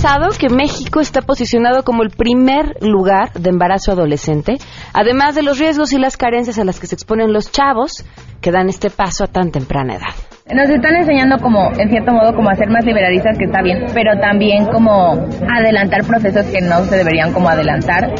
pasado que México está posicionado como el primer lugar de embarazo adolescente, además de los riesgos y las carencias a las que se exponen los chavos que dan este paso a tan temprana edad. Nos están enseñando como, en cierto modo, como a ser más liberalistas, que está bien, pero también como adelantar procesos que no se deberían como adelantar.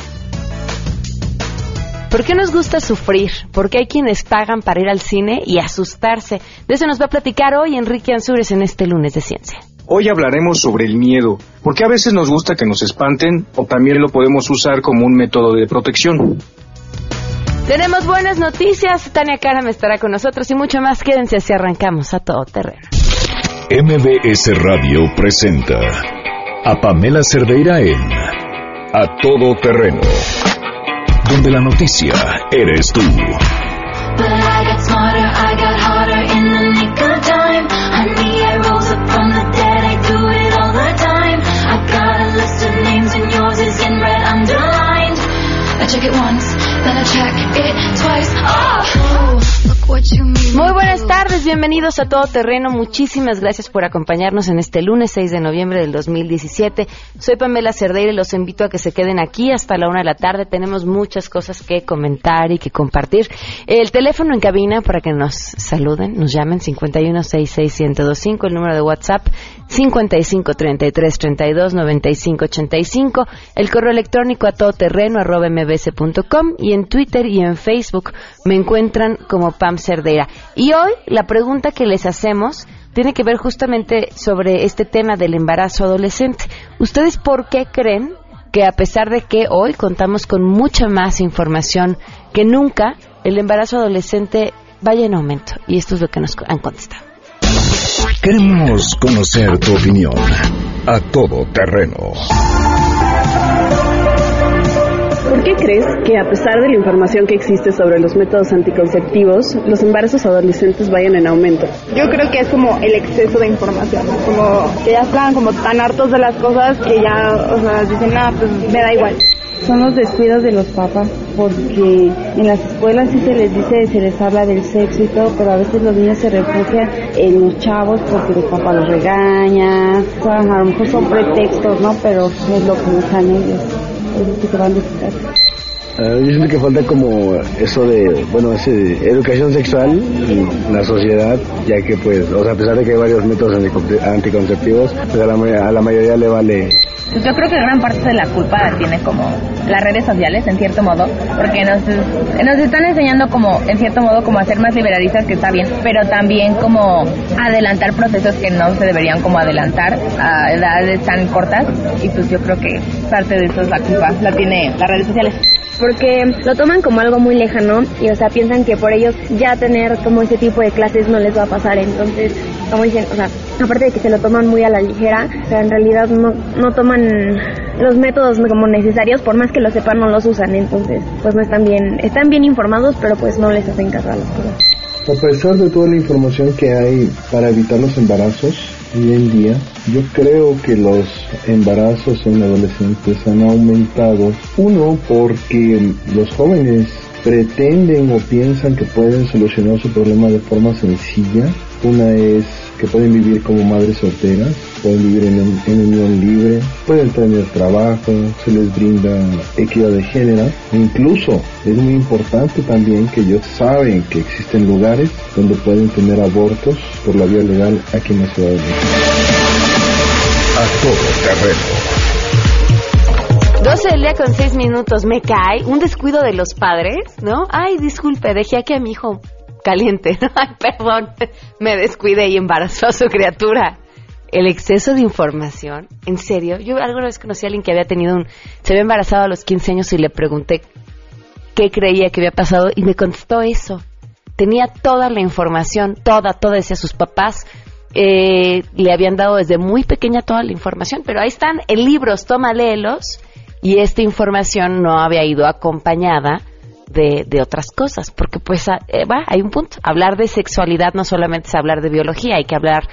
¿Por qué nos gusta sufrir? Porque hay quienes pagan para ir al cine y asustarse. De eso nos va a platicar hoy Enrique Ansúrez en este lunes de ciencia. Hoy hablaremos sobre el miedo, porque a veces nos gusta que nos espanten o también lo podemos usar como un método de protección. Tenemos buenas noticias, Tania Cara me estará con nosotros y mucho más. Quédense si arrancamos a todo terreno. MBS Radio presenta a Pamela Cerdeira en A Todo Terreno, donde la noticia eres tú. Muy buenas tardes, bienvenidos a Todo Terreno. Muchísimas gracias por acompañarnos en este lunes 6 de noviembre del 2017. Soy Pamela Cerdeira y los invito a que se queden aquí hasta la una de la tarde. Tenemos muchas cosas que comentar y que compartir. El teléfono en cabina para que nos saluden, nos llamen 5166125, el número de WhatsApp 5533329585, el correo electrónico a todoterreno arroba y en Twitter y en Facebook me encuentran como Pam Cerdeira. Y hoy la pregunta que les hacemos tiene que ver justamente sobre este tema del embarazo adolescente. ¿Ustedes por qué creen que a pesar de que hoy contamos con mucha más información que nunca, el embarazo adolescente vaya en aumento? Y esto es lo que nos han contestado. Queremos conocer tu opinión. A todo terreno. ¿Por qué crees que a pesar de la información que existe sobre los métodos anticonceptivos, los embarazos adolescentes vayan en aumento? Yo creo que es como el exceso de información, como que ya están como tan hartos de las cosas que ya, o sea, dicen, nada, pues me da igual. Son los descuidos de los papás, porque en las escuelas sí se les dice, se les habla del sexo y todo, pero a veces los niños se refugian en los chavos porque los papás los regañan, a lo mejor son pretextos, ¿no? Pero es lo que usan ellos, es lo que se van a quitar. Uh, yo siento que falta como eso de, bueno, ese, educación sexual en la sociedad, ya que pues, o sea, a pesar de que hay varios métodos anticonceptivos, pues a la mayoría le vale pues yo creo que gran parte de la culpa la tiene como las redes sociales, en cierto modo, porque nos, están enseñando como, en cierto modo, como a ser más liberalistas, que está bien, pero también como adelantar procesos que no se deberían como adelantar a edades tan cortas, y pues yo creo que parte de eso es la culpa, la tiene las redes sociales porque lo toman como algo muy lejano y o sea piensan que por ellos ya tener como ese tipo de clases no les va a pasar. Entonces como dicen o sea aparte de que se lo toman muy a la ligera o sea en realidad no no toman los métodos como necesarios por más que lo sepan no los usan. Entonces pues no están bien están bien informados pero pues no les hacen caso a las cosas. A pesar de toda la información que hay para evitar los embarazos hoy en día, yo creo que los embarazos en adolescentes han aumentado. Uno, porque los jóvenes pretenden o piensan que pueden solucionar su problema de forma sencilla. Una es que pueden vivir como madres solteras, pueden vivir en, en, unión libre, pueden tener trabajo, se les brinda equidad de género. E incluso es muy importante también que ellos saben que existen lugares donde pueden tener abortos por la vía legal aquí en la Ciudad de México. A todo terreno. 12 del día con 6 minutos, me cae un descuido de los padres, ¿no? Ay, disculpe, dejé aquí a mi hijo caliente. Ay, perdón, me descuidé y embarazó a su criatura. El exceso de información, en serio. Yo alguna vez conocí a alguien que había tenido un. Se había embarazado a los 15 años y le pregunté qué creía que había pasado y me contestó eso. Tenía toda la información, toda, toda, decía sus papás. Eh, le habían dado desde muy pequeña toda la información, pero ahí están en libros, toma, léelos. Y esta información no había ido acompañada de, de, otras cosas, porque pues eh, va, hay un punto. Hablar de sexualidad no solamente es hablar de biología, hay que hablar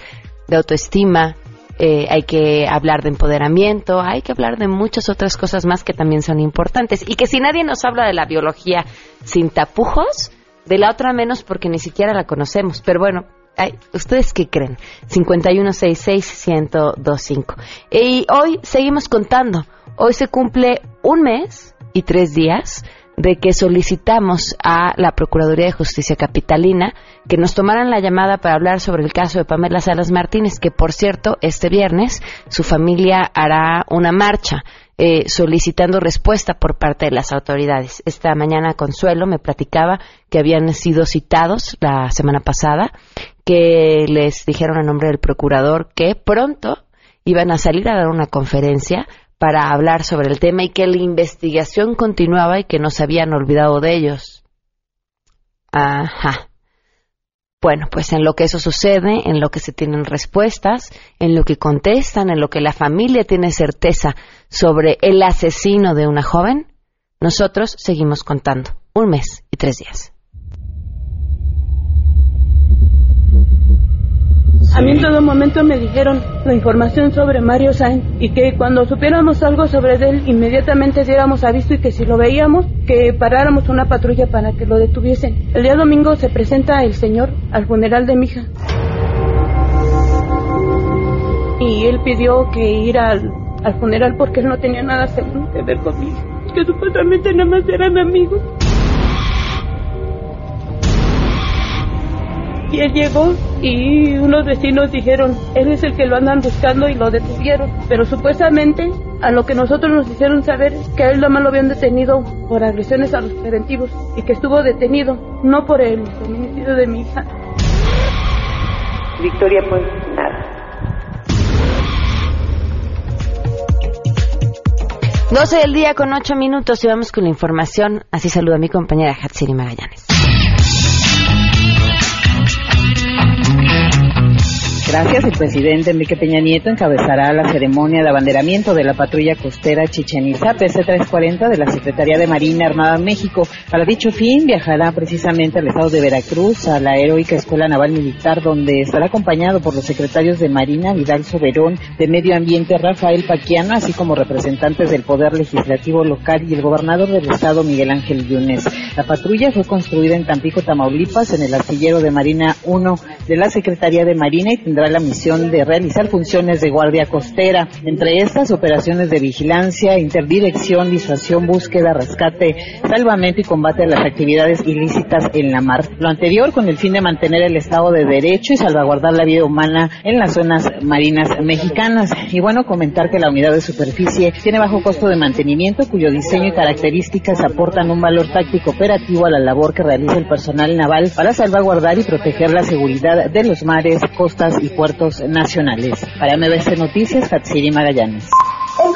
de autoestima, eh, hay que hablar de empoderamiento, hay que hablar de muchas otras cosas más que también son importantes. Y que si nadie nos habla de la biología sin tapujos, de la otra menos porque ni siquiera la conocemos. Pero bueno, Ay, ¿Ustedes qué creen? 5166-1025. Y hoy seguimos contando. Hoy se cumple un mes y tres días de que solicitamos a la Procuraduría de Justicia Capitalina que nos tomaran la llamada para hablar sobre el caso de Pamela Salas Martínez, que por cierto, este viernes su familia hará una marcha eh, solicitando respuesta por parte de las autoridades. Esta mañana Consuelo me platicaba que habían sido citados la semana pasada, que les dijeron a nombre del procurador que pronto iban a salir a dar una conferencia para hablar sobre el tema y que la investigación continuaba y que no se habían olvidado de ellos. Ajá. Bueno, pues en lo que eso sucede, en lo que se tienen respuestas, en lo que contestan, en lo que la familia tiene certeza sobre el asesino de una joven, nosotros seguimos contando. Un mes y tres días. A mí en todo momento me dijeron la información sobre Mario Sainz y que cuando supiéramos algo sobre él inmediatamente diéramos aviso y que si lo veíamos que paráramos una patrulla para que lo detuviesen. El día domingo se presenta el señor al funeral de mi hija y él pidió que ir al, al funeral porque él no tenía nada que ver conmigo, que supuestamente nada más eran amigos. Y él llegó y unos vecinos dijeron, él es el que lo andan buscando y lo detuvieron. Pero supuestamente a lo que nosotros nos hicieron saber es que a él nomás lo habían detenido por agresiones a los preventivos y que estuvo detenido, no por el feminicidio de mi hija. Victoria, pues nada. 12 del día con 8 minutos y vamos con la información. Así saluda a mi compañera Hatsiri Magallanes. Gracias. El presidente Enrique Peña Nieto encabezará la ceremonia de abanderamiento de la patrulla costera Chichen Itza PC-340 de la Secretaría de Marina Armada México. Para dicho fin, viajará precisamente al estado de Veracruz, a la heroica Escuela Naval Militar, donde estará acompañado por los secretarios de Marina, Vidal Soberón, de Medio Ambiente, Rafael Paquiano, así como representantes del Poder Legislativo local y el gobernador del estado, Miguel Ángel Yunes. La patrulla fue construida en Tampico, Tamaulipas, en el astillero de Marina 1 de la Secretaría de Marina y tendrá la misión de realizar funciones de guardia costera, entre estas operaciones de vigilancia, interdirección, disuasión, búsqueda, rescate, salvamento y combate a las actividades ilícitas en la mar. Lo anterior con el fin de mantener el Estado de Derecho y salvaguardar la vida humana en las zonas marinas mexicanas. Y bueno, comentar que la unidad de superficie tiene bajo costo de mantenimiento, cuyo diseño y características aportan un valor táctico operativo a la labor que realiza el personal naval para salvaguardar y proteger la seguridad de los mares, costas y puertos nacionales. Para MBC Noticias, Hatsiri Magallanes.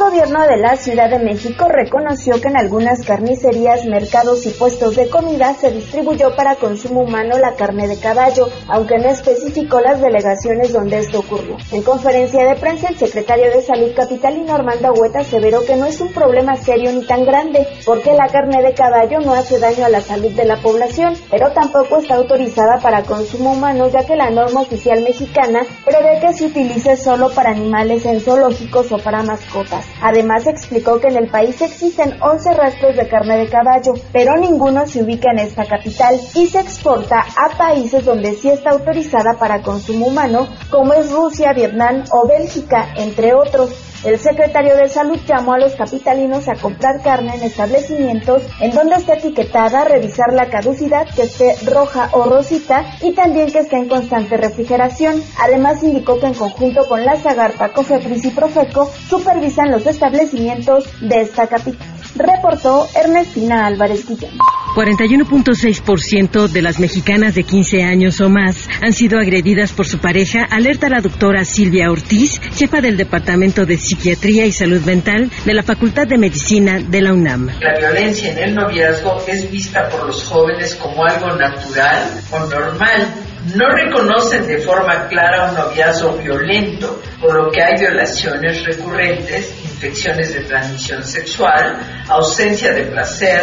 Gobierno de la Ciudad de México reconoció que en algunas carnicerías, mercados y puestos de comida se distribuyó para consumo humano la carne de caballo, aunque no especificó las delegaciones donde esto ocurrió. En conferencia de prensa, el secretario de Salud capitalino Armando Hueta aseveró que no es un problema serio ni tan grande, porque la carne de caballo no hace daño a la salud de la población, pero tampoco está autorizada para consumo humano, ya que la norma oficial mexicana prevé que se utilice solo para animales en zoológicos o para mascotas. Además explicó que en el país existen 11 rastros de carne de caballo, pero ninguno se ubica en esta capital y se exporta a países donde sí está autorizada para consumo humano, como es Rusia, Vietnam o Bélgica, entre otros. El secretario de Salud llamó a los capitalinos a comprar carne en establecimientos en donde esté etiquetada, revisar la caducidad, que esté roja o rosita y también que esté en constante refrigeración. Además indicó que en conjunto con la Zagarpa, Cofepris y Profeco supervisan los establecimientos de esta capital. Reportó Ernestina Álvarez Guillén. 41.6% de las mexicanas de 15 años o más han sido agredidas por su pareja, alerta la doctora Silvia Ortiz, jefa del Departamento de Psiquiatría y Salud Mental de la Facultad de Medicina de la UNAM. La violencia en el noviazgo es vista por los jóvenes como algo natural o normal. No reconocen de forma clara un noviazgo violento, por lo que hay violaciones recurrentes, infecciones de transmisión sexual, ausencia de placer,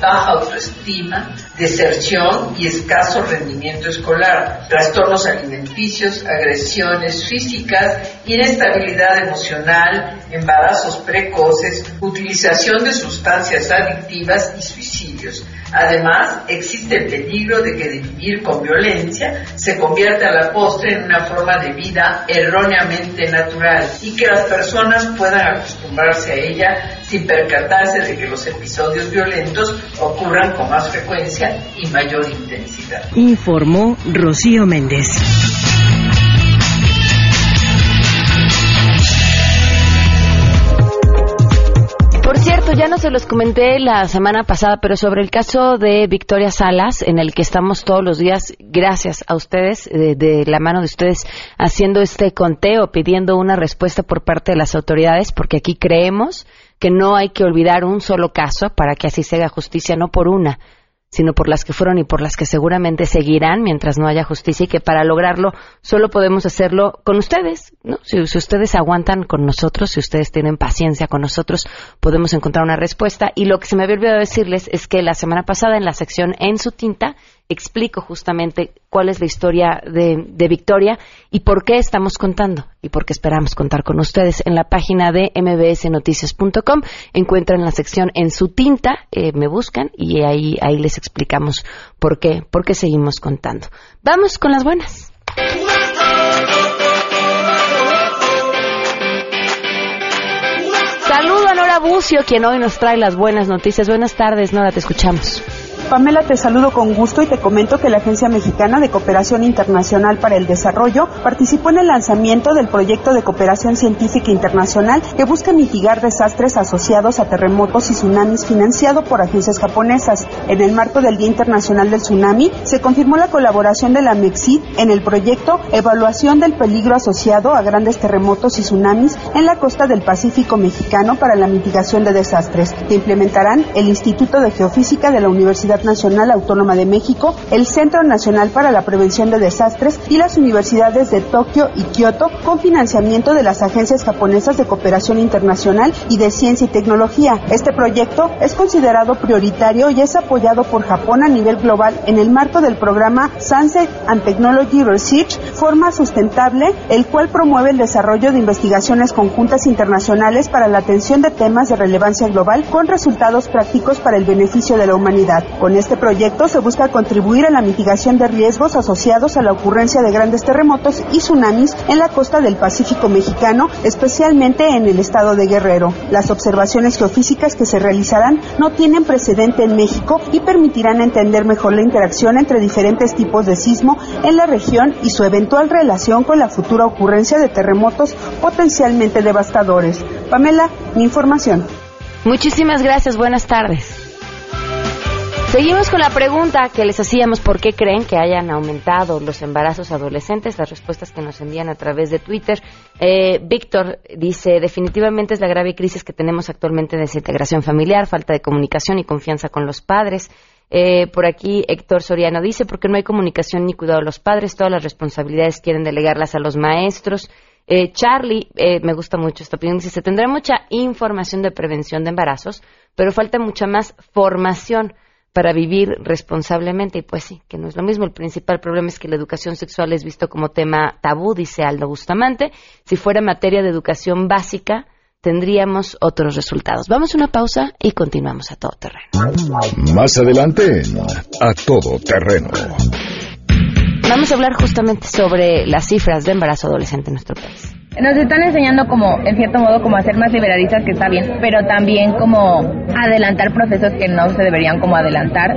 baja autoestima, deserción y escaso rendimiento escolar, trastornos alimenticios, agresiones físicas, inestabilidad emocional, embarazos precoces, utilización de sustancias adictivas y suicidios. Además, existe el peligro de que vivir con violencia se convierta a la postre en una forma de vida erróneamente natural y que las personas puedan acostumbrarse a ella sin percatarse de que los episodios violentos ocurran con más frecuencia y mayor intensidad. Informó Rocío Méndez. Cierto, ya no se los comenté la semana pasada, pero sobre el caso de Victoria Salas, en el que estamos todos los días, gracias a ustedes, de, de, la mano de ustedes, haciendo este conteo, pidiendo una respuesta por parte de las autoridades, porque aquí creemos que no hay que olvidar un solo caso para que así se haga justicia, no por una, sino por las que fueron y por las que seguramente seguirán mientras no haya justicia y que para lograrlo solo podemos hacerlo con ustedes, ¿no? Si, si, ustedes aguantan con nosotros, si ustedes tienen paciencia con nosotros, podemos encontrar una respuesta. Y lo que se me había olvidado decirles es que la semana pasada en la sección En su tinta explico justamente cuál es la historia de, Victoria y por qué estamos contando y por qué esperamos contar con ustedes. En la página de mbsnoticias.com encuentran la sección en su tinta, eh, me buscan y ahí, ahí les explicamos por qué, por qué seguimos contando. Vamos con las buenas. Nora Bucio, quien hoy nos trae las buenas noticias. Buenas tardes, Nora, te escuchamos. Pamela, te saludo con gusto y te comento que la Agencia Mexicana de Cooperación Internacional para el Desarrollo participó en el lanzamiento del proyecto de cooperación científica internacional que busca mitigar desastres asociados a terremotos y tsunamis financiado por agencias japonesas. En el marco del Día Internacional del Tsunami, se confirmó la colaboración de la MEXID en el proyecto Evaluación del peligro asociado a grandes terremotos y tsunamis en la costa del Pacífico mexicano para la mitigación de desastres, que implementarán el Instituto de Geofísica de la Universidad Nacional Autónoma de México, el Centro Nacional para la Prevención de Desastres y las universidades de Tokio y Kioto con financiamiento de las agencias japonesas de cooperación internacional y de ciencia y tecnología. Este proyecto es considerado prioritario y es apoyado por Japón a nivel global en el marco del programa Sunset and Technology Research Forma Sustentable, el cual promueve el desarrollo de investigaciones conjuntas internacionales para la atención de temas de relevancia global con resultados prácticos para el beneficio de la humanidad. Con este proyecto se busca contribuir a la mitigación de riesgos asociados a la ocurrencia de grandes terremotos y tsunamis en la costa del Pacífico mexicano, especialmente en el estado de Guerrero. Las observaciones geofísicas que se realizarán no tienen precedente en México y permitirán entender mejor la interacción entre diferentes tipos de sismo en la región y su eventual relación con la futura ocurrencia de terremotos potencialmente devastadores. Pamela, mi información. Muchísimas gracias, buenas tardes. Seguimos con la pregunta que les hacíamos, ¿por qué creen que hayan aumentado los embarazos adolescentes? Las respuestas que nos envían a través de Twitter. Eh, Víctor dice, definitivamente es la grave crisis que tenemos actualmente de desintegración familiar, falta de comunicación y confianza con los padres. Eh, por aquí Héctor Soriano dice, porque no hay comunicación ni cuidado de los padres, todas las responsabilidades quieren delegarlas a los maestros. Eh, Charlie, eh, me gusta mucho esta opinión, dice, se tendrá mucha información de prevención de embarazos, pero falta mucha más formación para vivir responsablemente. Y pues sí, que no es lo mismo. El principal problema es que la educación sexual es visto como tema tabú, dice Aldo Bustamante. Si fuera materia de educación básica, tendríamos otros resultados. Vamos a una pausa y continuamos a todo terreno. Más adelante, a todo terreno. Vamos a hablar justamente sobre las cifras de embarazo adolescente en nuestro país nos están enseñando como, en cierto modo, como a ser más liberalistas, que está bien, pero también como adelantar procesos que no se deberían como adelantar.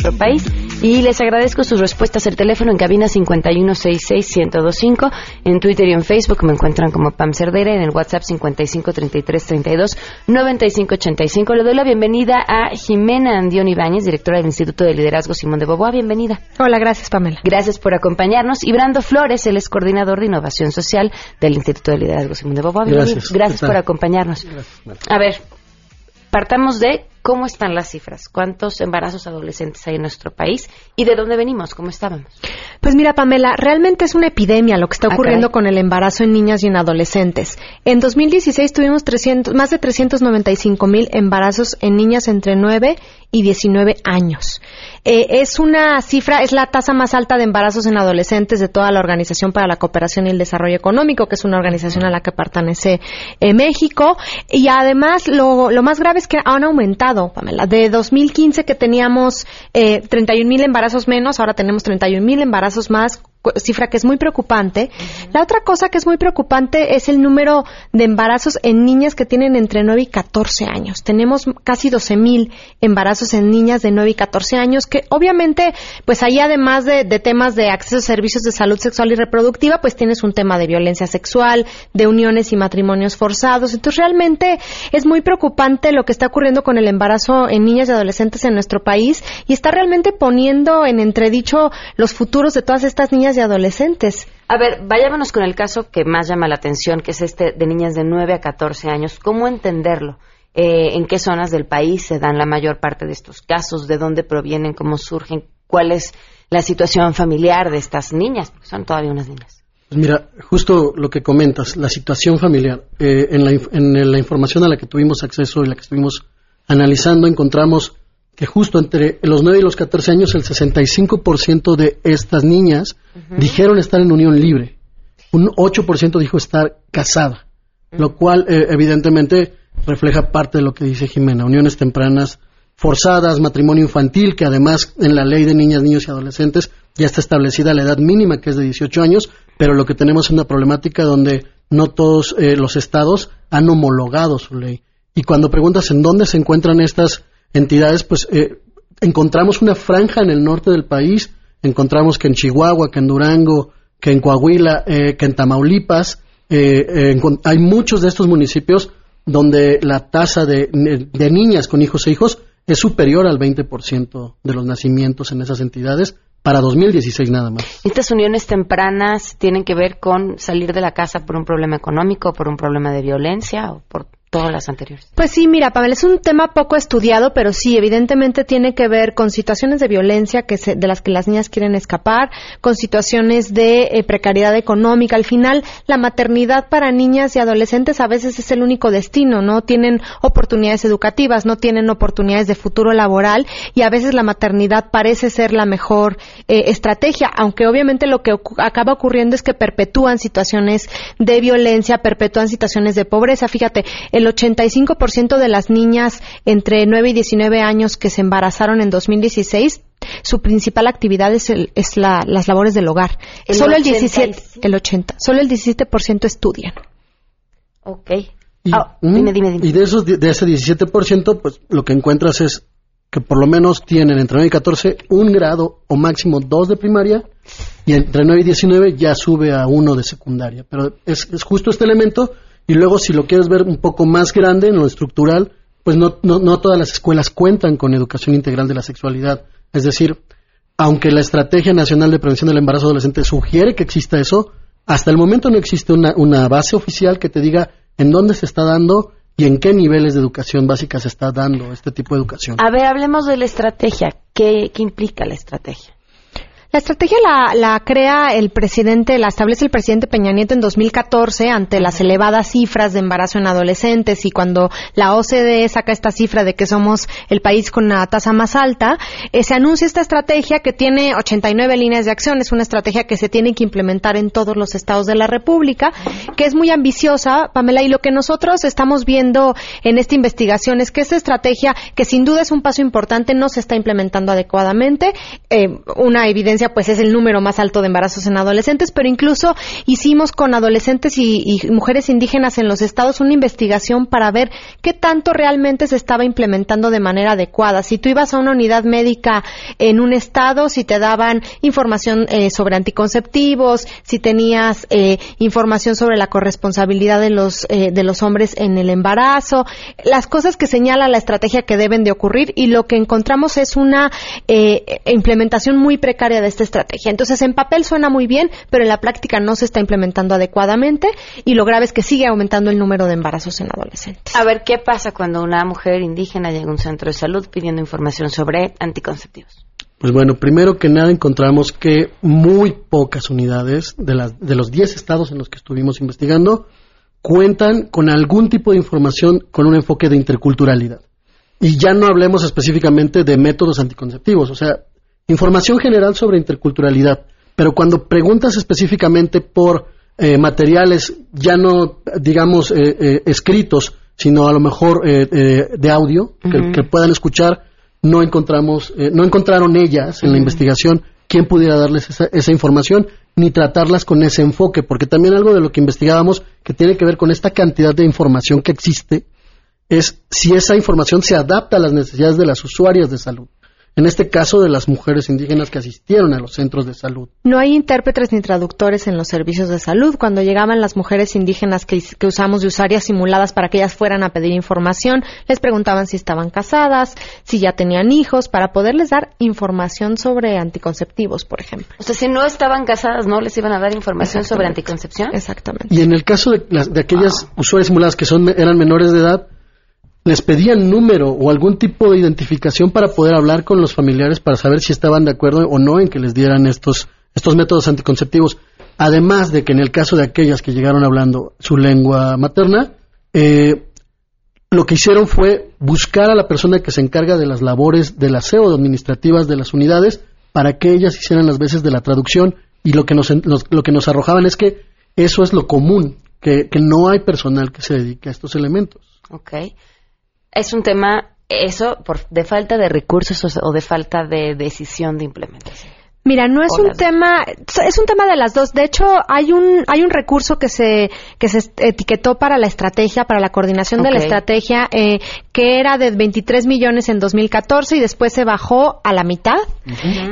Nuestro país. Y les agradezco sus respuestas. El teléfono en cabina 5166125. En Twitter y en Facebook me encuentran como Pam Cerdera. En el WhatsApp 5533329585. Le doy la bienvenida a Jimena Andión Ibáñez, directora del Instituto de Liderazgo Simón de Boboa. Bienvenida. Hola, gracias Pamela. Gracias por acompañarnos. Y Brando Flores, él es coordinador de innovación social del Instituto de Liderazgo Simón de Boboa. Gracias. Gracias por acompañarnos. A ver, partamos de cómo están las cifras, cuántos embarazos adolescentes hay en nuestro país y de dónde venimos, cómo estábamos. Pues mira, Pamela, realmente es una epidemia lo que está Ah, ocurriendo con el embarazo en niñas y en adolescentes. En 2016 tuvimos 300, más de 395 mil embarazos en niñas entre 9 y 19 años. Eh, es una cifra, es la tasa más alta de embarazos en adolescentes de toda la Organización para la Cooperación y el Desarrollo Económico, que es una organización a la que pertenece eh, México. Y además, lo, lo más grave es que han aumentado, Pamela. De 2015 que teníamos eh, 31 mil embarazos menos, ahora tenemos 31 mil embarazos más, cifra que es muy preocupante. La otra cosa que es muy preocupante es el número de embarazos en niñas que tienen entre 9 y 14 años. Tenemos casi 12 mil embarazos en niñas de 9 y 14 años que obviamente, pues ahí además de, de temas de acceso a servicios de salud sexual y reproductiva, pues tienes un tema de violencia sexual, de uniones y matrimonios forzados. Entonces realmente es muy preocupante lo que está ocurriendo con el embarazo en niñas y adolescentes en nuestro país y está realmente poniendo en entredicho los futuros de todas estas niñas y adolescentes. A ver, vayámonos con el caso que más llama la atención, que es este de niñas de 9 a 14 años. ¿Cómo entenderlo? Eh, ¿En qué zonas del país se dan la mayor parte de estos casos? ¿De dónde provienen? ¿Cómo surgen? ¿Cuál es la situación familiar de estas niñas? Porque son todavía unas niñas. Pues mira, justo lo que comentas, la situación familiar. Eh, en, la, en la información a la que tuvimos acceso y la que estuvimos analizando, encontramos que justo entre los 9 y los 14 años, el 65% de estas niñas dijeron estar en unión libre. Un 8% dijo estar casada, lo cual eh, evidentemente refleja parte de lo que dice Jimena, uniones tempranas forzadas, matrimonio infantil, que además en la ley de niñas, niños y adolescentes ya está establecida la edad mínima, que es de 18 años, pero lo que tenemos es una problemática donde no todos eh, los estados han homologado su ley. Y cuando preguntas en dónde se encuentran estas entidades, pues eh, encontramos una franja en el norte del país, encontramos que en Chihuahua, que en Durango, que en Coahuila, eh, que en Tamaulipas, eh, eh, hay muchos de estos municipios donde la tasa de, de niñas con hijos e hijos es superior al 20% de los nacimientos en esas entidades para 2016 nada más. ¿Estas uniones tempranas tienen que ver con salir de la casa por un problema económico, por un problema de violencia o por todas las anteriores? Pues sí, mira, Pamela, es un tema poco estudiado, pero sí, evidentemente tiene que ver con situaciones de violencia que se- de las que las niñas quieren escapar, con situaciones de eh, precariedad económica. Al final, la maternidad para niñas y adolescentes a veces es el único destino, ¿no? Tienen oportunidades educativas, no tienen oportunidades de futuro laboral y a veces la maternidad parece ser la mejor eh, estrategia, aunque obviamente lo que acaba ocurriendo es que perpetúan situaciones de violencia, perpetúan situaciones de pobreza. Fíjate, 85% de las niñas entre 9 y 19 años que se embarazaron en 2016 su principal actividad es, el- es la- las labores del hogar. El solo el 85. 17, el 80, solo el 17% estudian. Ok. Y, mm, dime, dime, dime. y de esos de ese 17%, pues lo que encuentras es que por lo menos tienen entre 9 y 14 un grado o máximo dos de primaria y entre 9 y 19 ya sube a uno de secundaria. Pero es, es justo este elemento y luego si lo quieres ver un poco más grande en lo estructural, pues no, no, no todas las escuelas cuentan con educación integral de la sexualidad. Es decir, aunque la Estrategia Nacional de Prevención del Embarazo Adolescente sugiere que exista eso, hasta el momento no existe una, base oficial que te diga en dónde se está dando y en qué niveles de educación básica se está dando este tipo de educación. A ver, hablemos de la estrategia. ¿Qué, qué implica la estrategia? La estrategia la, la crea el presidente, la establece el presidente Peña Nieto en 2014 ante las elevadas cifras de embarazo en adolescentes y cuando la OCDE saca esta cifra de que somos el país con la tasa más alta, eh, se anuncia esta estrategia que tiene 89 líneas de acción, es una estrategia que se tiene que implementar en todos los estados de la República, que es muy ambiciosa, Pamela, y lo que nosotros estamos viendo en esta investigación es que esta estrategia, que sin duda es un paso importante, no se está implementando adecuadamente, eh, una evidencia pues es el número más alto de embarazos en adolescentes, pero incluso hicimos con adolescentes y, y mujeres indígenas en los estados una investigación para ver qué tanto realmente se estaba implementando de manera adecuada. Si tú ibas a una unidad médica en un estado, si te daban información eh, sobre anticonceptivos, si tenías eh, información sobre la corresponsabilidad de los, eh, de los hombres en el embarazo, las cosas que señala la estrategia que deben de ocurrir y lo que encontramos es una implementación muy precaria de esta estrategia. Entonces, en papel suena muy bien, pero en la práctica no se está implementando adecuadamente y lo grave es que sigue aumentando el número de embarazos en adolescentes. A ver, ¿qué pasa cuando una mujer indígena llega a un centro de salud pidiendo información sobre anticonceptivos? Pues bueno, primero que nada encontramos que muy pocas unidades de, las, de los 10 estados en los que estuvimos investigando cuentan con algún tipo de información con un enfoque de interculturalidad. Y ya no hablemos específicamente de métodos anticonceptivos, o sea, información general sobre interculturalidad. Pero cuando preguntas específicamente por eh, materiales ya no, digamos, eh, eh, escritos, sino a lo mejor de audio, que, puedan escuchar, no encontramos, no encontraron ellas en la investigación quién pudiera darles esa, esa, información ni tratarlas con ese enfoque, porque también algo de lo que investigábamos que tiene que ver con esta cantidad de información que existe es si esa información se adapta a las necesidades de las usuarias de salud en este caso de las mujeres indígenas que asistieron a los centros de salud. No hay intérpretes ni traductores en los servicios de salud. Cuando llegaban las mujeres indígenas que, usamos de usuarias simuladas para que ellas fueran a pedir información, les preguntaban si estaban casadas, si ya tenían hijos, para poderles dar información sobre anticonceptivos, por ejemplo. O sea, si no estaban casadas, ¿no les iban a dar información sobre anticoncepción? Exactamente. Y en el caso de, de aquellas usuarias simuladas que son, eran menores de edad, les pedían número o algún tipo de identificación para poder hablar con los familiares para saber si estaban de acuerdo o no en que les dieran estos, estos métodos anticonceptivos. Además de que en el caso de aquellas que llegaron hablando su lengua materna, eh, lo que hicieron fue buscar a la persona que se encarga de las labores del aseo administrativas de las unidades para que ellas hicieran las veces de la traducción y lo que nos, lo que nos arrojaban es que eso es lo común, que, que no hay personal que se dedique a estos elementos. Okay es un tema, eso, por, de falta de recursos o de falta de decisión de implementación. Mira, no es un tema, es un tema de las dos. De hecho, hay un hay un recurso que se que se etiquetó para la estrategia, para la coordinación de la estrategia, eh, que era de 23 millones en 2014 y después se bajó a la mitad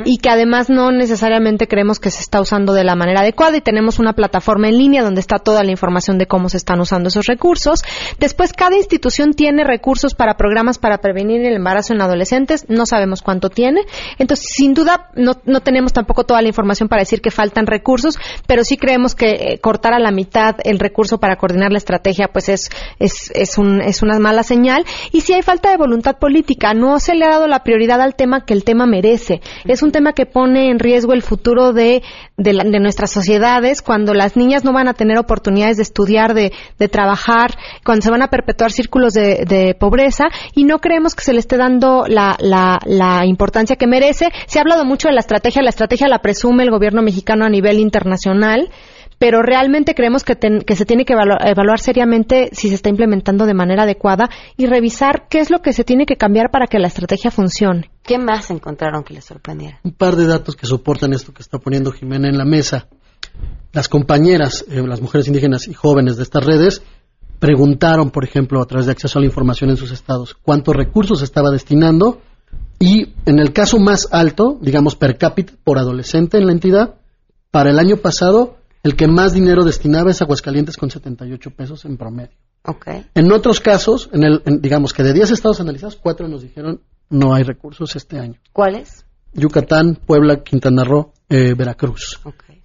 y que además no necesariamente creemos que se está usando de la manera adecuada y tenemos una plataforma en línea donde está toda la información de cómo se están usando esos recursos. Después, cada institución tiene recursos para programas para prevenir el embarazo en adolescentes. No sabemos cuánto tiene. Entonces, sin duda, no, no tenemos tenemos tampoco toda la información para decir que faltan recursos, pero sí creemos que eh, cortar a la mitad el recurso para coordinar la estrategia, pues es, es, es, un, es una mala señal. Y si hay falta de voluntad política, no se le ha dado la prioridad al tema que el tema merece. Es un tema que pone en riesgo el futuro de, de, nuestras sociedades cuando las niñas no van a tener oportunidades de estudiar, de, de trabajar, cuando se van a perpetuar círculos de, de pobreza y no creemos que se le esté dando la, la, la importancia que merece. Se ha hablado mucho de la estrategia la estrategia la presume el gobierno mexicano a nivel internacional, pero realmente creemos que, se tiene que evaluar, seriamente si se está implementando de manera adecuada y revisar qué es lo que se tiene que cambiar para que la estrategia funcione. ¿Qué más encontraron que les sorprendiera? Un par de datos que soportan esto que está poniendo Jimena en la mesa. Las compañeras, eh, las mujeres indígenas y jóvenes de estas redes, preguntaron, por ejemplo, a través de acceso a la información en sus estados, cuántos recursos estaba destinando y en el caso más alto, digamos per cápita por adolescente en la entidad, para el año pasado, el que más dinero destinaba es Aguascalientes con 78 pesos en promedio. Okay. En otros casos, en el, digamos que de 10 estados analizados, 4 nos dijeron no hay recursos este año. ¿Cuáles? Yucatán, Puebla, Quintana Roo, eh, Veracruz.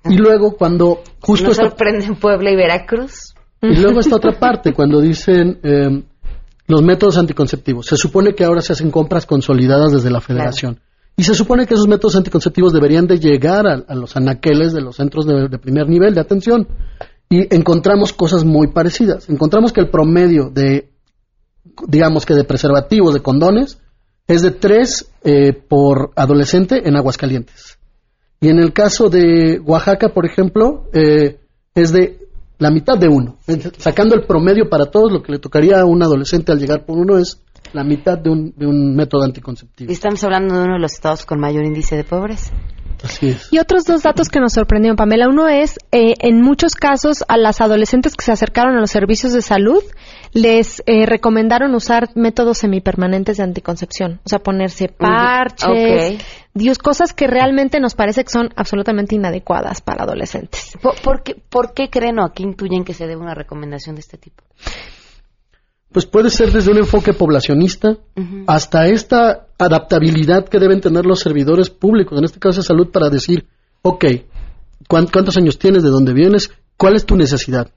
Y luego cuando justo... ¿Nos sorprenden Puebla y Veracruz? Y luego está otra parte, cuando dicen eh, los métodos anticonceptivos. Se supone que ahora se hacen compras consolidadas desde la federación. Y se supone que esos métodos anticonceptivos deberían de llegar a, los anaqueles de los centros de, primer nivel de atención. Y encontramos cosas muy parecidas. Encontramos que el promedio de, digamos que de preservativos, de condones, es de tres eh, por adolescente en Aguascalientes. Y en el caso de Oaxaca, por ejemplo, eh, es de la mitad de uno. Sacando el promedio para todos, lo que le tocaría a un adolescente al llegar por uno es la mitad de un, de un método anticonceptivo. Y estamos hablando de uno de los estados con mayor índice de pobreza. Y otros dos datos que nos sorprendieron, Pamela. Uno es, eh, en muchos casos, a las adolescentes que se acercaron a los servicios de salud, les eh, recomendaron usar métodos semipermanentes de anticoncepción. O sea, ponerse parches, Dios, cosas que realmente nos parece que son absolutamente inadecuadas para adolescentes. ¿Por, qué, por qué creen o a qué intuyen que se debe una recomendación de este tipo? Pues puede ser desde un enfoque poblacionista hasta esta adaptabilidad que deben tener los servidores públicos, en este caso de salud, para decir, ok, ¿cuántos años tienes? ¿De dónde vienes? ¿Cuál es tu necesidad?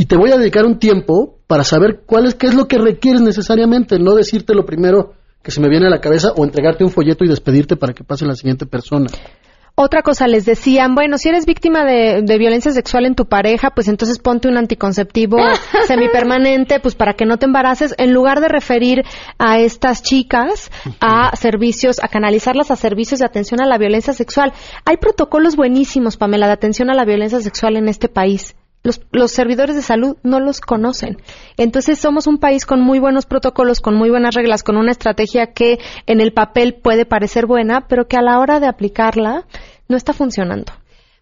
Y te voy a dedicar un tiempo para saber cuál es, qué es lo que requieres necesariamente, no decirte lo primero que se me viene a la cabeza o entregarte un folleto y despedirte para que pase la siguiente persona. Otra cosa, les decían, bueno, si eres víctima de, violencia sexual en tu pareja, pues entonces ponte un anticonceptivo semipermanente, pues para que no te embaraces, en lugar de referir a estas chicas a servicios, a canalizarlas a servicios de atención a la violencia sexual. Hay protocolos buenísimos, Pamela, de atención a la violencia sexual en este país. Los, los, servidores de salud no los conocen. Entonces somos un país con muy buenos protocolos, con muy buenas reglas, con una estrategia que en el papel puede parecer buena, pero que a la hora de aplicarla no está funcionando.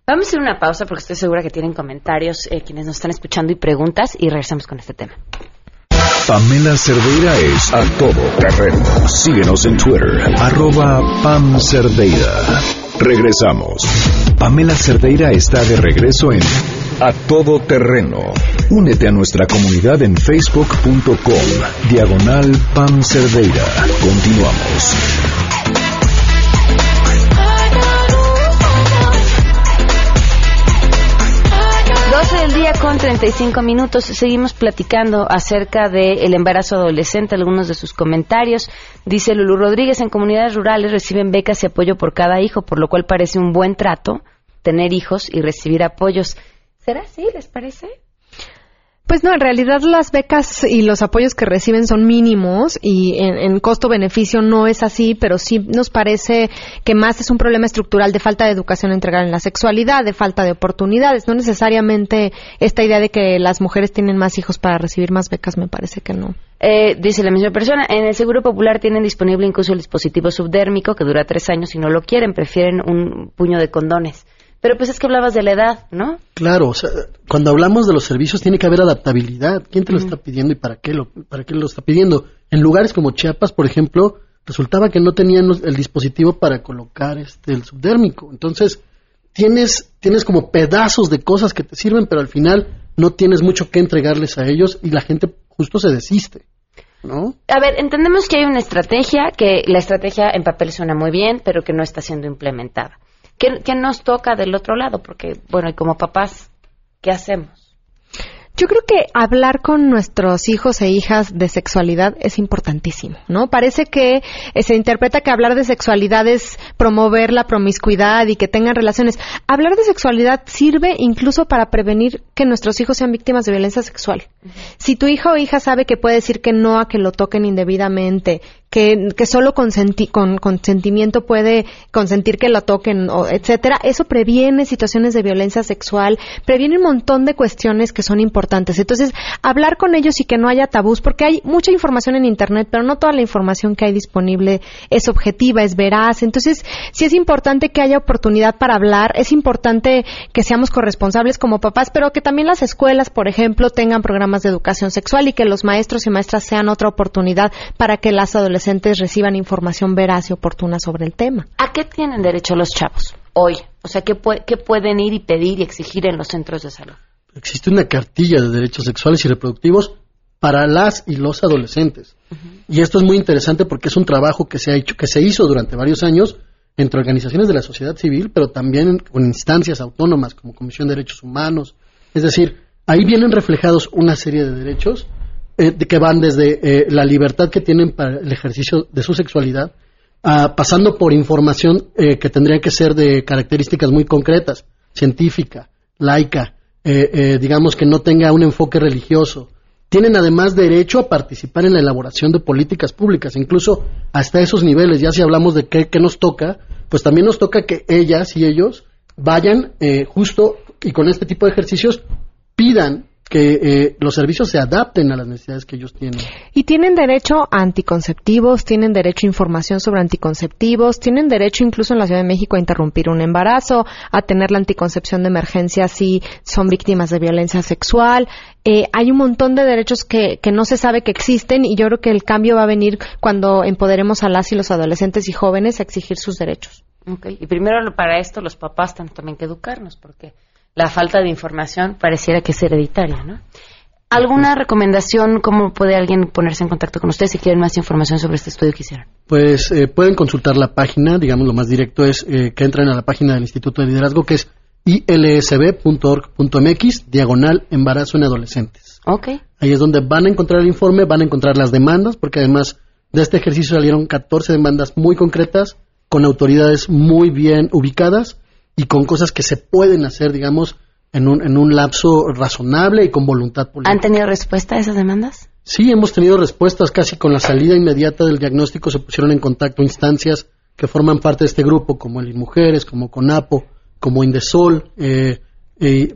Vamos a hacer una pausa porque estoy segura que tienen comentarios eh, quienes nos están escuchando y preguntas y regresamos con este tema. Pamela Cerdeira es a todo terreno. Síguenos en Twitter, arroba Pam Cerdeira. Regresamos. Pamela Cerdeira está de regreso en A Todo Terreno. Únete a nuestra comunidad en facebook.com, diagonal Pam Cerdeira. Continuamos. 12 del día con 35 minutos. Seguimos platicando acerca del embarazo adolescente, algunos de sus comentarios. Dice Lulu Rodríguez, en comunidades rurales reciben becas y apoyo por cada hijo, por lo cual parece un buen trato tener hijos y recibir apoyos. ¿Será así? ¿Les parece? Pues no, en realidad las becas y los apoyos que reciben son mínimos y en, costo-beneficio no es así, pero sí nos parece que más es un problema estructural de falta de educación integral en la sexualidad, de falta de oportunidades, no necesariamente esta idea de que las mujeres tienen más hijos para recibir más becas, me parece que no. Eh, dice la misma persona, en el Seguro Popular tienen disponible incluso el dispositivo subdérmico que dura tres años y no lo quieren, prefieren un puño de condones. Pero pues es que hablabas de la edad, ¿no? Claro, o sea, cuando hablamos de los servicios tiene que haber adaptabilidad. ¿Quién te lo está pidiendo y para qué lo, para qué lo está pidiendo? En lugares como Chiapas, por ejemplo, resultaba que no tenían el dispositivo para colocar este el subdérmico. Entonces, tienes, tienes como pedazos de cosas que te sirven, pero al final no tienes mucho que entregarles a ellos y la gente justo se desiste. ¿No? A ver, entendemos que hay una estrategia, que la estrategia en papel suena muy bien, pero que no está siendo implementada. ¿Qué, nos toca del otro lado? Porque, bueno, y como papás, ¿qué hacemos? Yo creo que hablar con nuestros hijos e hijas de sexualidad es importantísimo, ¿no? Parece que eh, se interpreta que hablar de sexualidad es promover la promiscuidad y que tengan relaciones. Hablar de sexualidad sirve incluso para prevenir que nuestros hijos sean víctimas de violencia sexual. Si tu hijo o hija sabe que puede decir que no a que lo toquen indebidamente, que, que solo con consentimiento puede consentir que lo toquen, o etcétera, eso previene situaciones de violencia sexual, previene un montón de cuestiones que son importantes. Entonces, hablar con ellos y que no haya tabús, porque hay mucha información en Internet, pero no toda la información que hay disponible es objetiva, es veraz. Entonces, sí es importante que haya oportunidad para hablar, es importante que seamos corresponsables como papás, pero que también las escuelas, por ejemplo, tengan programas de educación sexual y que los maestros y maestras sean otra oportunidad para que las adolescentes adolescentes reciban información veraz y oportuna sobre el tema. ¿A qué tienen derecho los chavos hoy? O sea, ¿qué, pueden ir y pedir y exigir en los centros de salud? Existe una cartilla de derechos sexuales y reproductivos para las y los adolescentes. Y esto es muy interesante porque es un trabajo que se ha hecho, que se hizo durante varios años entre organizaciones de la sociedad civil, pero también con instancias autónomas como Comisión de Derechos Humanos. Es decir, ahí vienen reflejados una serie de derechos eh, que van desde eh, la libertad que tienen para el ejercicio de su sexualidad, pasando por información eh, que tendría que ser de características muy concretas, científica, laica, digamos que no tenga un enfoque religioso. Tienen además derecho a participar en la elaboración de políticas públicas, incluso hasta esos niveles. Ya si hablamos de qué, qué nos toca, pues también nos toca que ellas y ellos vayan justo y con este tipo de ejercicios pidan que eh, los servicios se adapten a las necesidades que ellos tienen. Y tienen derecho a anticonceptivos, tienen derecho a información sobre anticonceptivos, tienen derecho incluso en la Ciudad de México a interrumpir un embarazo, a tener la anticoncepción de emergencia si son víctimas de violencia sexual. Eh, hay un montón de derechos que, que no se sabe que existen y yo creo que el cambio va a venir cuando empoderemos a las y los adolescentes y jóvenes a exigir sus derechos. Okay. Y primero para esto los papás tienen también que educarnos porque la falta de información pareciera que es hereditaria, ¿no? ¿Alguna recomendación? ¿Cómo puede alguien ponerse en contacto con ustedes si quieren más información sobre este estudio que hicieron? Pues eh, pueden consultar la página, digamos lo más directo es eh, que entren a la página del Instituto de Liderazgo que es ilsb.org.mx, diagonal embarazo en adolescentes. Ok. Ahí es donde van a encontrar el informe, van a encontrar las demandas, porque además de este ejercicio salieron 14 demandas muy concretas, con autoridades muy bien ubicadas y con cosas que se pueden hacer, digamos, en un, en un lapso razonable y con voluntad política. ¿Han tenido respuesta a esas demandas? Sí, hemos tenido respuestas casi con la salida inmediata del diagnóstico, se pusieron en contacto instancias que forman parte de este grupo, como el Mujeres, como CONAPO, como Indesol, eh, y,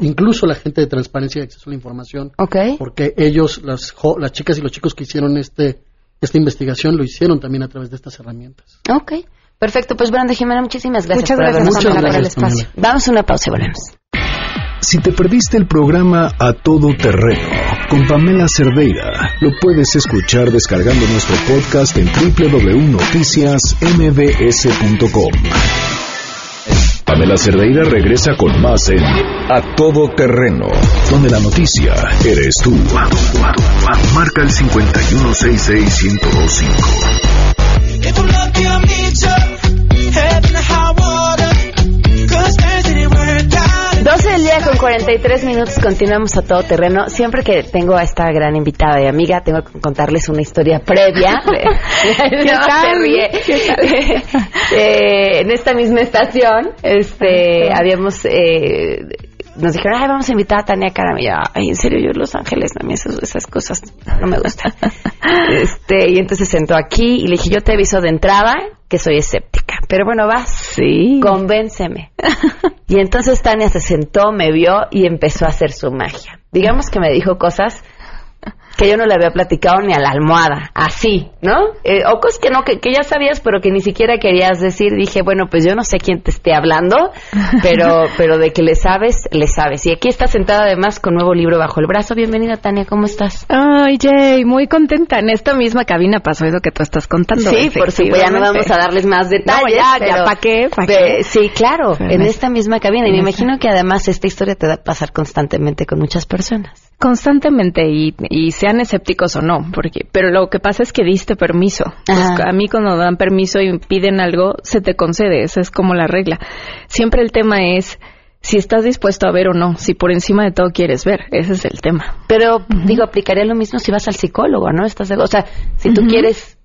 incluso la gente de Transparencia y Acceso a la Información, Ok. porque ellos, las, jo- las chicas y los chicos que hicieron este, esta investigación, lo hicieron también a través de estas herramientas. Ok. Perfecto. Pues, Brenda Jimena, muchísimas gracias Muchas por gracias, acompañado. por el espacio. Vamos a una pausa y volvemos. Si te perdiste el programa A Todo Terreno con Pamela Cerdeira, lo puedes escuchar descargando nuestro podcast en www.noticiasmbs.com. Pamela Cerdeira regresa con más en A Todo Terreno, donde la noticia eres tú. Marca el 5166125. 12 del día con 43 minutos, continuamos a todo terreno. Siempre que tengo a esta gran invitada y amiga, tengo que contarles una historia previa. ¿Qué No, tal? se ríe. ¿Qué Eh, en esta misma estación, este, habíamos, eh, nos dijeron, ay, vamos a invitar a Tania Caramillo. Ay, en serio, yo en Los Ángeles, a mí esas, esas cosas no me gustan. este, y entonces se sentó aquí y le dije, yo te aviso de entrada que soy escéptica. Pero bueno, vas. Sí. Convénceme. y entonces Tania se sentó, me vio y empezó a hacer su magia. Digamos que me dijo cosas que yo no le había platicado ni a la almohada, así, ¿no? Eh, o cosas que no, que, que ya sabías, pero que ni siquiera querías decir. Dije, bueno, pues yo no sé quién te esté hablando, pero, pero de que le sabes, le sabes. Y aquí está sentada además con nuevo libro bajo el brazo. Bienvenida, Tania, ¿cómo estás? Ay, Jay, muy contenta. En esta misma cabina pasó eso que tú estás contando. Sí, por supuesto, ya no vamos a darles más detalles. No, ya, pero- ya, ¿pa' qué? ¿Pa' qué? Sí, claro, en esta misma cabina. Y me imagino que además esta historia te va a pasar constantemente con muchas personas. Constantemente y, y sean escépticos o no, porque pero lo que pasa es que diste permiso. Pues, a mí cuando dan permiso y piden algo, se te concede, esa es como la regla. Siempre el tema es si estás dispuesto a ver o no, si por encima de todo quieres ver, ese es el tema. Pero, digo, aplicaría lo mismo si vas al psicólogo, ¿no? Estás de- o sea, si tú quieres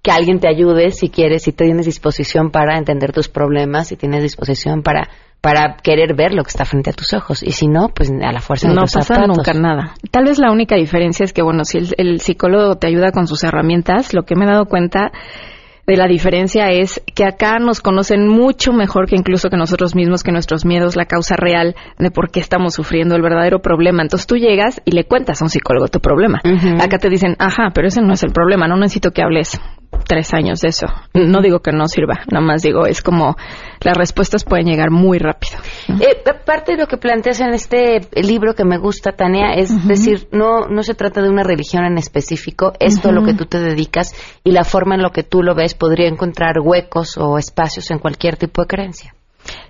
que alguien te ayude, si quieres, si tienes disposición para entender tus problemas, si tienes disposición para para querer ver lo que está frente a tus ojos. Y si no, pues a la fuerza de no tus pasa zapatos. nunca nada. Tal vez la única diferencia es que, bueno, si el, el psicólogo te ayuda con sus herramientas, lo que me he dado cuenta de la diferencia es que acá nos conocen mucho mejor que incluso que nosotros mismos, que nuestros miedos, la causa real de por qué estamos sufriendo, el verdadero problema. Entonces tú llegas y le cuentas a un psicólogo tu problema. Acá te dicen, ajá, pero ese no es el problema, no necesito que hables tres años de eso. No digo que no sirva, nada más digo, es como las respuestas pueden llegar muy rápido. Eh, parte de lo que planteas en este libro que me gusta, Tania, es decir, no, no se trata de una religión en específico, esto a lo que tú te dedicas y la forma en lo que tú lo ves podría encontrar huecos o espacios en cualquier tipo de creencia.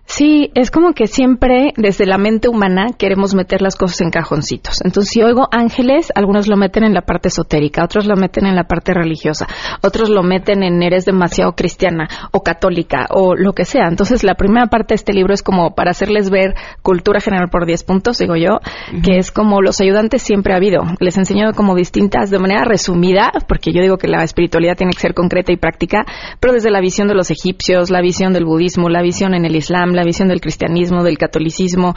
Sí, es como que siempre desde la mente humana queremos meter las cosas en cajoncitos. Entonces, si oigo ángeles, algunos lo meten en la parte esotérica, otros lo meten en la parte religiosa, otros lo meten en eres demasiado cristiana o católica o lo que sea. Entonces, la primera parte de este libro es como para hacerles ver cultura general por 10 puntos, digo yo, que es como los ayudantes siempre ha habido. Les enseño como distintas, de manera resumida, porque yo digo que la espiritualidad tiene que ser concreta y práctica, pero desde la visión de los egipcios, la visión del budismo, la visión en el Islam, la visión del cristianismo, del catolicismo,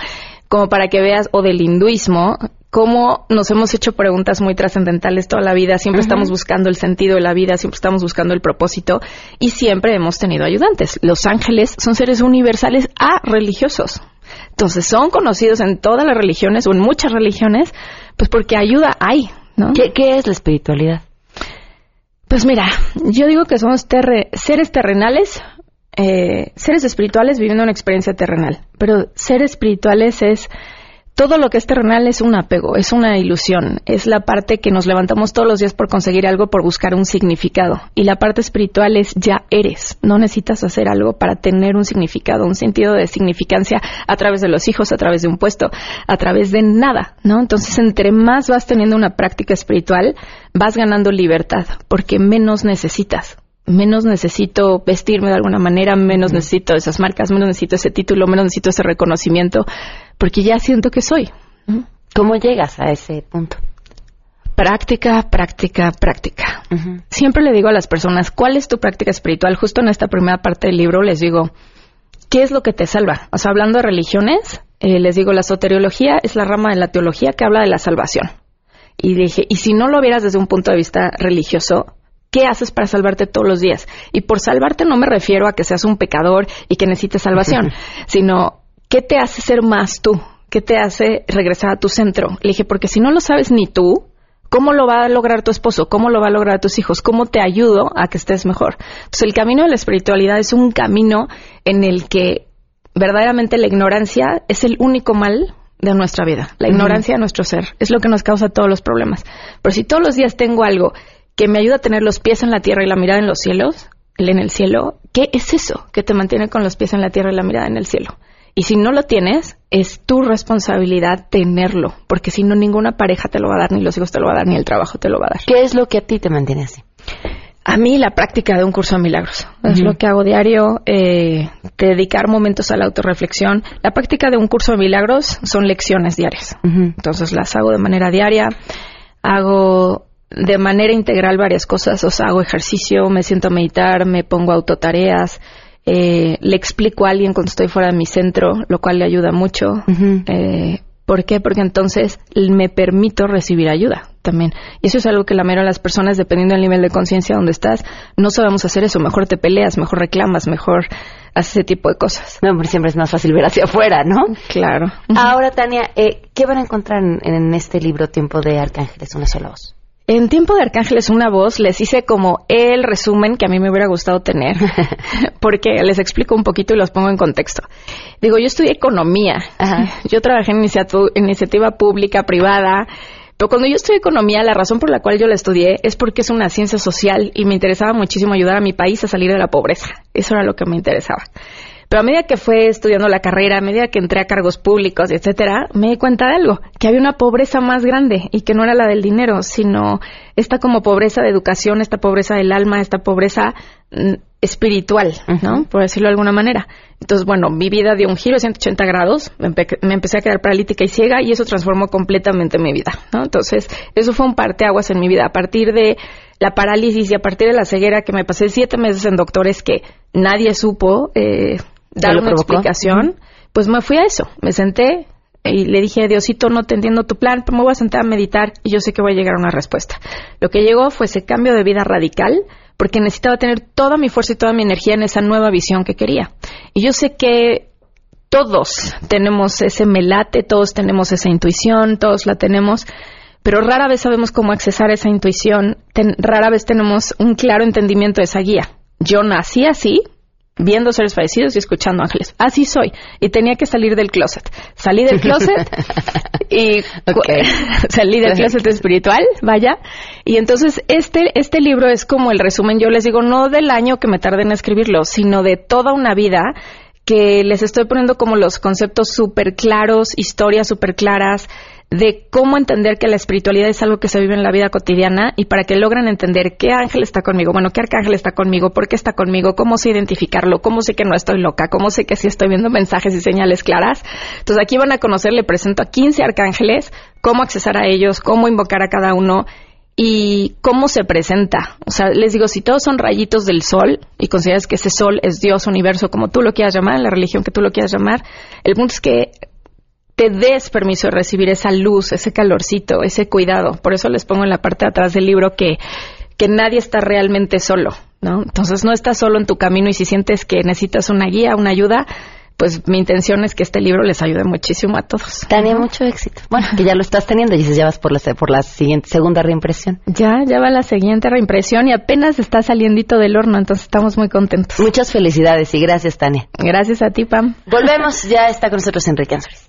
como para que veas, o del hinduismo, cómo nos hemos hecho preguntas muy trascendentales toda la vida, siempre estamos buscando el sentido de la vida, siempre estamos buscando el propósito y siempre hemos tenido ayudantes. Los ángeles son seres universales a religiosos. Entonces son conocidos en todas las religiones o en muchas religiones, pues porque ayuda hay, ¿no? ¿Qué, qué es la espiritualidad? Pues mira, yo digo que somos terre- seres terrenales, eh, seres espirituales viviendo una experiencia terrenal, pero seres espirituales es todo lo que es terrenal es un apego, es una ilusión, es la parte que nos levantamos todos los días por conseguir algo, por buscar un significado. Y la parte espiritual es ya eres, no necesitas hacer algo para tener un significado, un sentido de significancia a través de los hijos, a través de un puesto, a través de nada, ¿no? Entonces, entre más vas teniendo una práctica espiritual, vas ganando libertad, porque menos necesitas menos necesito vestirme de alguna manera, menos necesito esas marcas, menos necesito ese título, menos necesito ese reconocimiento, porque ya siento que soy. ¿Cómo llegas a ese punto? Práctica, práctica, práctica. Siempre le digo a las personas, ¿cuál es tu práctica espiritual? Justo en esta primera parte del libro les digo, ¿qué es lo que te salva? O sea, hablando de religiones, eh, les digo, la soteriología es la rama de la teología que habla de la salvación. Y dije, y si no lo vieras desde un punto de vista religioso, ¿Qué haces para salvarte todos los días? Y por salvarte no me refiero a que seas un pecador y que necesites salvación, sino ¿qué te hace ser más tú? ¿Qué te hace regresar a tu centro? Le dije, porque si no lo sabes ni tú, ¿cómo lo va a lograr tu esposo? ¿Cómo lo va a lograr tus hijos? ¿Cómo te ayudo a que estés mejor? Entonces, el camino de la espiritualidad es un camino en el que verdaderamente la ignorancia es el único mal de nuestra vida. La ignorancia de nuestro ser es lo que nos causa todos los problemas. Pero si todos los días tengo algo que me ayuda a tener los pies en la tierra y la mirada en los cielos, en el cielo, ¿qué es eso que te mantiene con los pies en la tierra y la mirada en el cielo? Y si no lo tienes, es tu responsabilidad tenerlo, porque si no, ninguna pareja te lo va a dar, ni los hijos te lo va a dar, ni el trabajo te lo va a dar. ¿Qué es lo que a ti te mantiene así? A mí la práctica de un curso de milagros. Es lo que hago diario, eh, dedicar momentos a la autorreflexión. La práctica de un curso de milagros son lecciones diarias. Entonces las hago de manera diaria. Hago de manera integral varias cosas. O sea, hago ejercicio, me siento a meditar, me pongo autotareas. Eh, le explico a alguien cuando estoy fuera de mi centro, lo cual le ayuda mucho. Eh, ¿Por qué? Porque entonces me permito recibir ayuda también. Y eso es algo que la mayoría de las personas, dependiendo del nivel de conciencia donde estás, no sabemos hacer eso. Mejor te peleas, mejor reclamas, mejor haces ese tipo de cosas. No, siempre es más fácil ver hacia afuera, ¿no? Claro. Ahora, Tania, eh, ¿qué van a encontrar en, en este libro Tiempo de Arcángeles? Una sola voz. En Tiempo de Arcángeles, una voz, les hice como el resumen que a mí me hubiera gustado tener, porque les explico un poquito y los pongo en contexto. Digo, yo estudié economía, yo trabajé en iniciatu- iniciativa pública, privada, pero cuando yo estudié economía, la razón por la cual yo la estudié es porque es una ciencia social y me interesaba muchísimo ayudar a mi país a salir de la pobreza. Eso era lo que me interesaba. Pero a medida que fue estudiando la carrera, a medida que entré a cargos públicos, etcétera, me di cuenta de algo, que había una pobreza más grande y que no era la del dinero, sino esta como pobreza de educación, esta pobreza del alma, esta pobreza mm, espiritual, ¿no? Por decirlo de alguna manera. Entonces, bueno, mi vida dio un giro de 180 grados, me, empe- me empecé a quedar paralítica y ciega y eso transformó completamente mi vida, ¿no? Entonces, eso fue un parteaguas en mi vida. A partir de la parálisis y a partir de la ceguera que me pasé siete meses en doctores que nadie supo eh, dar una provocó? explicación, pues me fui a eso. Me senté y le dije, Diosito, no te entiendo tu plan, pero me voy a sentar a meditar y yo sé que voy a llegar a una respuesta. Lo que llegó fue ese cambio de vida radical porque necesitaba tener toda mi fuerza y toda mi energía en esa nueva visión que quería. Y yo sé que todos tenemos ese melate, todos tenemos esa intuición, todos la tenemos, pero rara vez sabemos cómo accesar esa intuición, ten- rara vez tenemos un claro entendimiento de esa guía. Yo nací así, viendo seres fallecidos y escuchando ángeles. Así soy. Y tenía que salir del closet. Salí del closet y salí del closet espiritual, vaya. Y entonces este, este libro es como el resumen, yo les digo, no del año que me tardé en escribirlo, sino de toda una vida que les estoy poniendo como los conceptos súper claros, historias súper claras, de cómo entender que la espiritualidad es algo que se vive en la vida cotidiana y para que logren entender qué ángel está conmigo, bueno, qué arcángel está conmigo, por qué está conmigo, cómo sé identificarlo, cómo sé que no estoy loca, cómo sé que sí estoy viendo mensajes y señales claras. Entonces aquí van a conocer, le presento a 15 arcángeles, cómo accesar a ellos, cómo invocar a cada uno y cómo se presenta. O sea, les digo, si todos son rayitos del sol y consideras que ese sol es Dios, universo, como tú lo quieras llamar, la religión que tú lo quieras llamar, el punto es que te des permiso de recibir esa luz, ese calorcito, ese cuidado. Por eso les pongo en la parte de atrás del libro que, que nadie está realmente solo, ¿no? Entonces no estás solo en tu camino y si sientes que necesitas una guía, una ayuda, pues mi intención es que este libro les ayude muchísimo a todos. Tania, mucho éxito. Bueno, que ya lo estás teniendo, y dices, ya vas por la, por la siguiente, segunda reimpresión. Ya, ya va la siguiente reimpresión y apenas está saliendito del horno, entonces estamos muy contentos. Muchas felicidades y gracias, Tania. Gracias a ti, Pam. Volvemos, ya está con nosotros Enrique Ansores.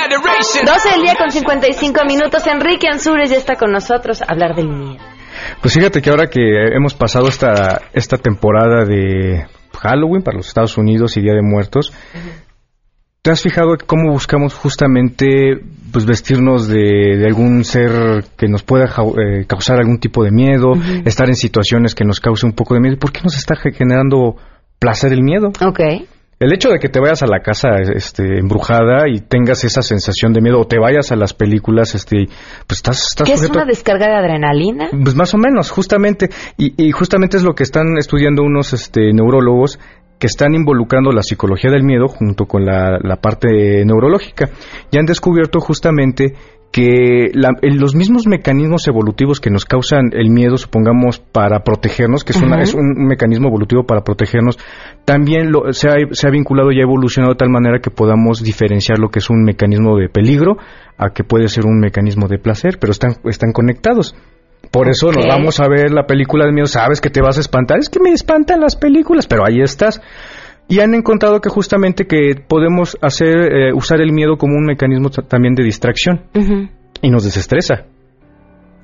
12 del día con 55 minutos. Enrique Ansures ya está con nosotros a hablar del miedo. Pues fíjate que ahora que hemos pasado esta, esta temporada de Halloween para los Estados Unidos y Día de Muertos, ¿te has fijado cómo buscamos justamente pues vestirnos de, algún ser que nos pueda eh, causar algún tipo de miedo, estar en situaciones que nos cause un poco de miedo? ¿Por qué nos está generando placer el miedo? Ok. El hecho de que te vayas a la casa este, embrujada y tengas esa sensación de miedo o te vayas a las películas, este, pues estás, estás ¿Qué es una descarga de adrenalina? Pues más o menos, justamente. Y, y justamente es lo que están estudiando unos este, neurólogos que están involucrando la psicología del miedo junto con la, la parte neurológica. Y han descubierto justamente que los mismos mecanismos evolutivos que nos causan el miedo, supongamos, para protegernos, que es, es un mecanismo evolutivo para protegernos, también lo, se, ha, se, ha, vinculado y ha evolucionado de tal manera que podamos diferenciar lo que es un mecanismo de peligro a que puede ser un mecanismo de placer, pero están, están conectados. Por eso nos vamos a ver la película del miedo, sabes que te vas a espantar, es que me espantan las películas, pero ahí estás y han encontrado que justamente que podemos hacer eh, usar el miedo como un mecanismo también de distracción y nos desestresa.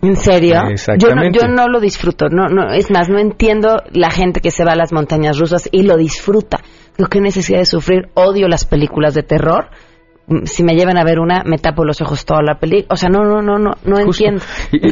¿En serio? Exactamente. Yo no, yo no lo disfruto. No, no, es más, no entiendo la gente que se va a las montañas rusas y lo disfruta. Que necesidad de sufrir. Odio las películas de terror si me llevan a ver una, me tapo los ojos toda la película. O sea, no, no, no, no, no entiendo.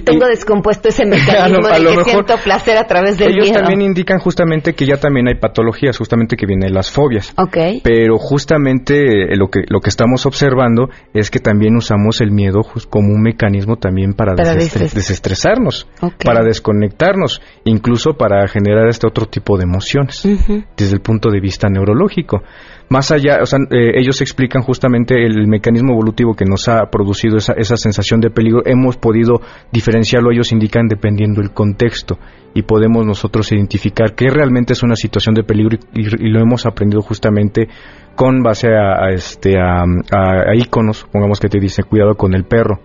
tengo descompuesto ese mecanismo de que siento placer a través del ellos también indican justamente que ya también hay patologías, justamente que vienen las fobias. Ok. Pero justamente eh, lo que lo que estamos observando es que también usamos el miedo como un mecanismo también para, desestresarnos, para desconectarnos, incluso para generar este otro tipo de emociones desde el punto de vista neurológico. Más allá, o sea, eh, ellos explican justamente el mecanismo evolutivo que nos ha producido esa, esa sensación de peligro. Hemos podido diferenciarlo, ellos indican, dependiendo del contexto. Y podemos nosotros identificar qué realmente es una situación de peligro y, lo hemos aprendido justamente con base a, este, a, a, iconos, pongamos que te dice cuidado con el perro.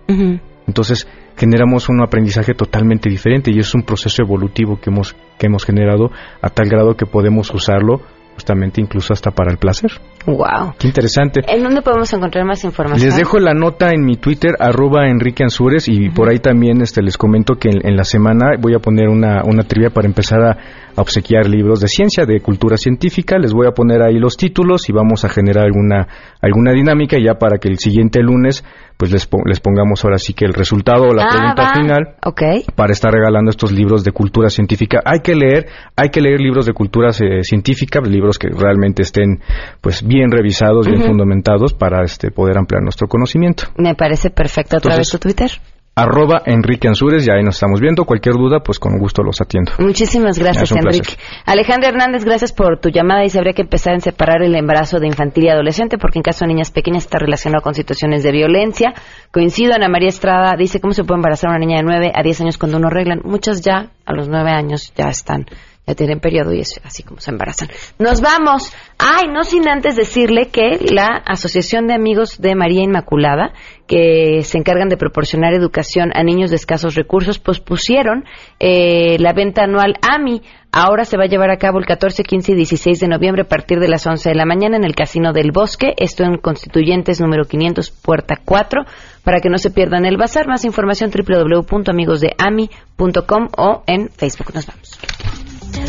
Entonces generamos un aprendizaje totalmente diferente y es un proceso evolutivo que hemos, que hemos generado a tal grado que podemos usarlo justamente incluso hasta para el placer. Wow. Qué interesante. ¿En dónde podemos encontrar más información? Les dejo la nota en mi Twitter, arroba Enrique Ansures, y por ahí también este, les comento que en, la semana voy a poner una, una trivia para empezar a, obsequiar libros de ciencia, de cultura científica. Les voy a poner ahí los títulos y vamos a generar alguna, alguna dinámica ya para que el siguiente lunes pues les, les pongamos ahora sí que el resultado o la ah, pregunta final okay. para estar regalando estos libros de cultura científica. Hay que leer, hay que leer libros de cultura eh, científica, libros que realmente estén pues bien revisados, bien fundamentados para este poder ampliar nuestro conocimiento. Me parece perfecto. ¿Otra vez tu Twitter? Arroba Enrique Ansures, ya ahí nos estamos viendo. Cualquier duda, pues con gusto los atiendo. Muchísimas gracias, Enrique. Alejandra Hernández, gracias por tu llamada. Dice, habría que empezar en separar el embarazo de infantil y adolescente, porque en caso de niñas pequeñas está relacionado con situaciones de violencia. Coincido, Ana María Estrada dice, ¿cómo se puede embarazar una niña de 9 a 10 años cuando no arreglan? Muchas ya a los 9 años ya están ya tienen periodo y es así como se embarazan. Nos vamos. Ay, no sin antes decirle que la Asociación de Amigos de María Inmaculada, que se encargan de proporcionar educación a niños de escasos recursos, pospusieron eh, la venta anual AMI. Ahora se va a llevar a cabo el 14, 15 y 16 de noviembre a partir de las 11 de la mañana en el Casino del Bosque. Esto en Constituyentes número 500, puerta 4. Para que no se pierdan el bazar, más información www.amigosdeami.com o en Facebook. Nos vamos.